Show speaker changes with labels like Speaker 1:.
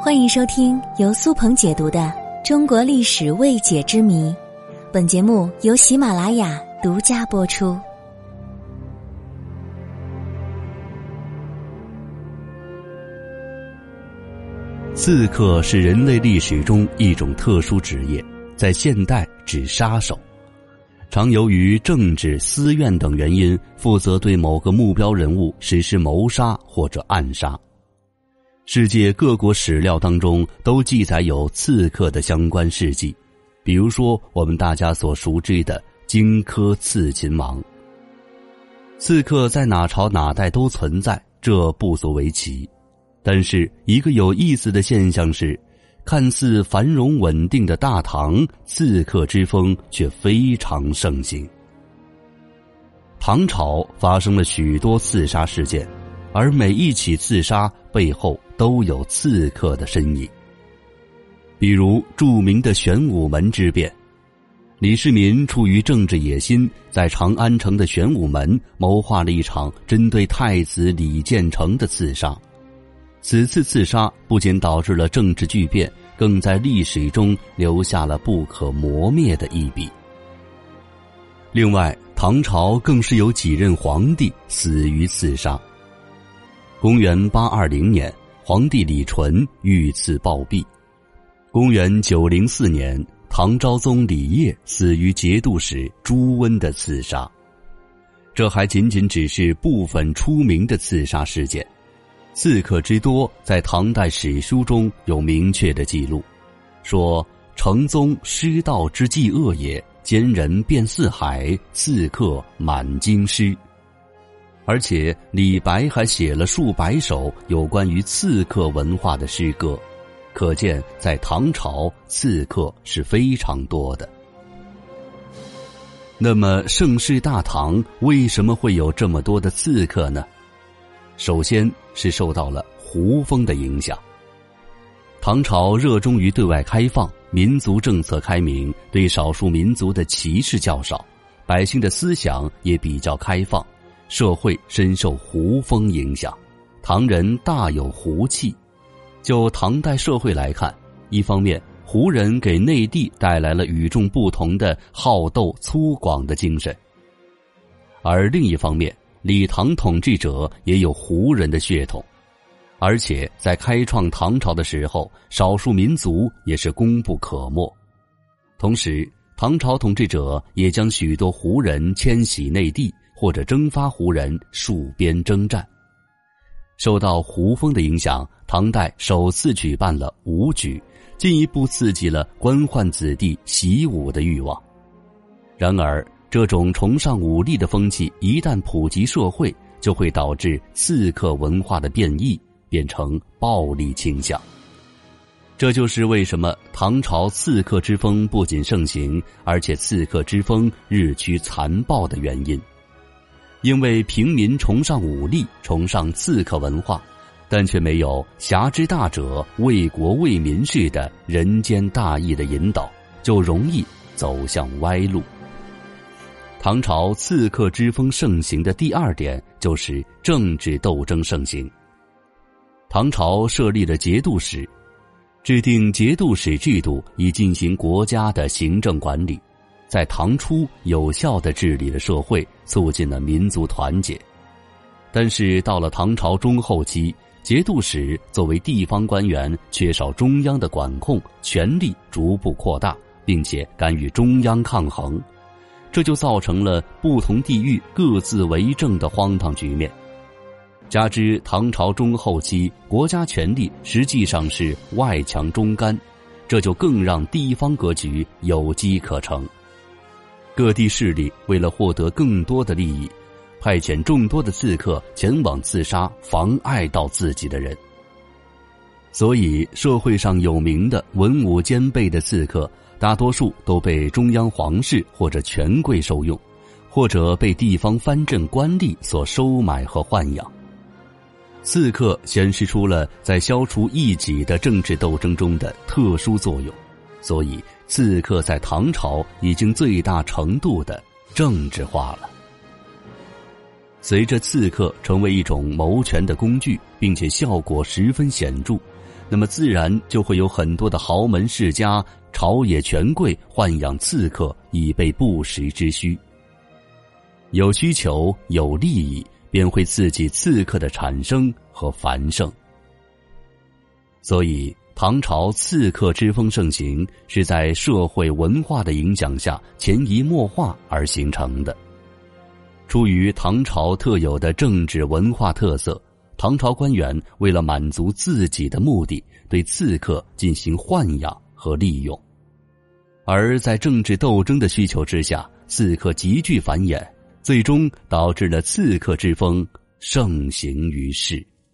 Speaker 1: 欢迎收听由苏鹏解读的《中国历史未解之谜》，本节目由喜马拉雅独家播出。
Speaker 2: 刺客是人类历史中一种特殊职业，在现代指杀手，常由于政治、私怨等原因，负责对某个目标人物实施谋杀或者暗杀。世界各国史料当中都记载有刺客的相关事迹，比如说我们大家所熟知的荆轲刺秦王。刺客在哪朝哪代都存在，这不足为奇。但是一个有意思的现象是，看似繁荣稳定的大唐，刺客之风却非常盛行。唐朝发生了许多刺杀事件，而每一起刺杀背后。都有刺客的身影。比如著名的玄武门之变，李世民出于政治野心，在长安城的玄武门谋划了一场针对太子李建成的刺杀。此次刺杀不仅导致了政治巨变，更在历史中留下了不可磨灭的一笔。另外，唐朝更是有几任皇帝死于刺杀。公元八二零年。皇帝李纯遇刺暴毙，公元九零四年，唐昭宗李晔死于节度使朱温的刺杀。这还仅仅只是部分出名的刺杀事件，刺客之多，在唐代史书中有明确的记录，说成宗失道之计恶也，奸人遍四海，刺客满京师。而且李白还写了数百首有关于刺客文化的诗歌，可见在唐朝刺客是非常多的。那么盛世大唐为什么会有这么多的刺客呢？首先是受到了胡风的影响。唐朝热衷于对外开放，民族政策开明，对少数民族的歧视较少，百姓的思想也比较开放。社会深受胡风影响，唐人大有胡气。就唐代社会来看，一方面胡人给内地带来了与众不同的好斗粗犷的精神，而另一方面，李唐统治者也有胡人的血统，而且在开创唐朝的时候，少数民族也是功不可没。同时，唐朝统治者也将许多胡人迁徙内地。或者征发胡人戍边征战，受到胡风的影响，唐代首次举办了武举，进一步刺激了官宦子弟习武的欲望。然而，这种崇尚武力的风气一旦普及社会，就会导致刺客文化的变异，变成暴力倾向。这就是为什么唐朝刺客之风不仅盛行，而且刺客之风日趋残暴的原因。因为平民崇尚武力，崇尚刺客文化，但却没有侠之大者为国为民式的人间大义的引导，就容易走向歪路。唐朝刺客之风盛行的第二点就是政治斗争盛行。唐朝设立了节度使，制定节度使制度以进行国家的行政管理。在唐初有效的治理了社会，促进了民族团结。但是到了唐朝中后期，节度使作为地方官员，缺少中央的管控，权力逐步扩大，并且敢与中央抗衡，这就造成了不同地域各自为政的荒唐局面。加之唐朝中后期国家权力实际上是外强中干，这就更让地方格局有机可乘。各地势力为了获得更多的利益，派遣众多的刺客前往刺杀妨碍到自己的人。所以，社会上有名的文武兼备的刺客，大多数都被中央皇室或者权贵受用，或者被地方藩镇官吏所收买和豢养。刺客显示出了在消除异己的政治斗争中的特殊作用。所以，刺客在唐朝已经最大程度的政治化了。随着刺客成为一种谋权的工具，并且效果十分显著，那么自然就会有很多的豪门世家、朝野权贵豢养刺客，以备不时之需。有需求、有利益，便会刺激刺客的产生和繁盛。所以，唐朝刺客之风盛行，是在社会文化的影响下潜移默化而形成的。出于唐朝特有的政治文化特色。唐朝官员为了满足自己的目的，对刺客进行豢养和利用，而在政治斗争的需求之下，刺客急剧繁衍，最终导致了刺客之风盛行于世。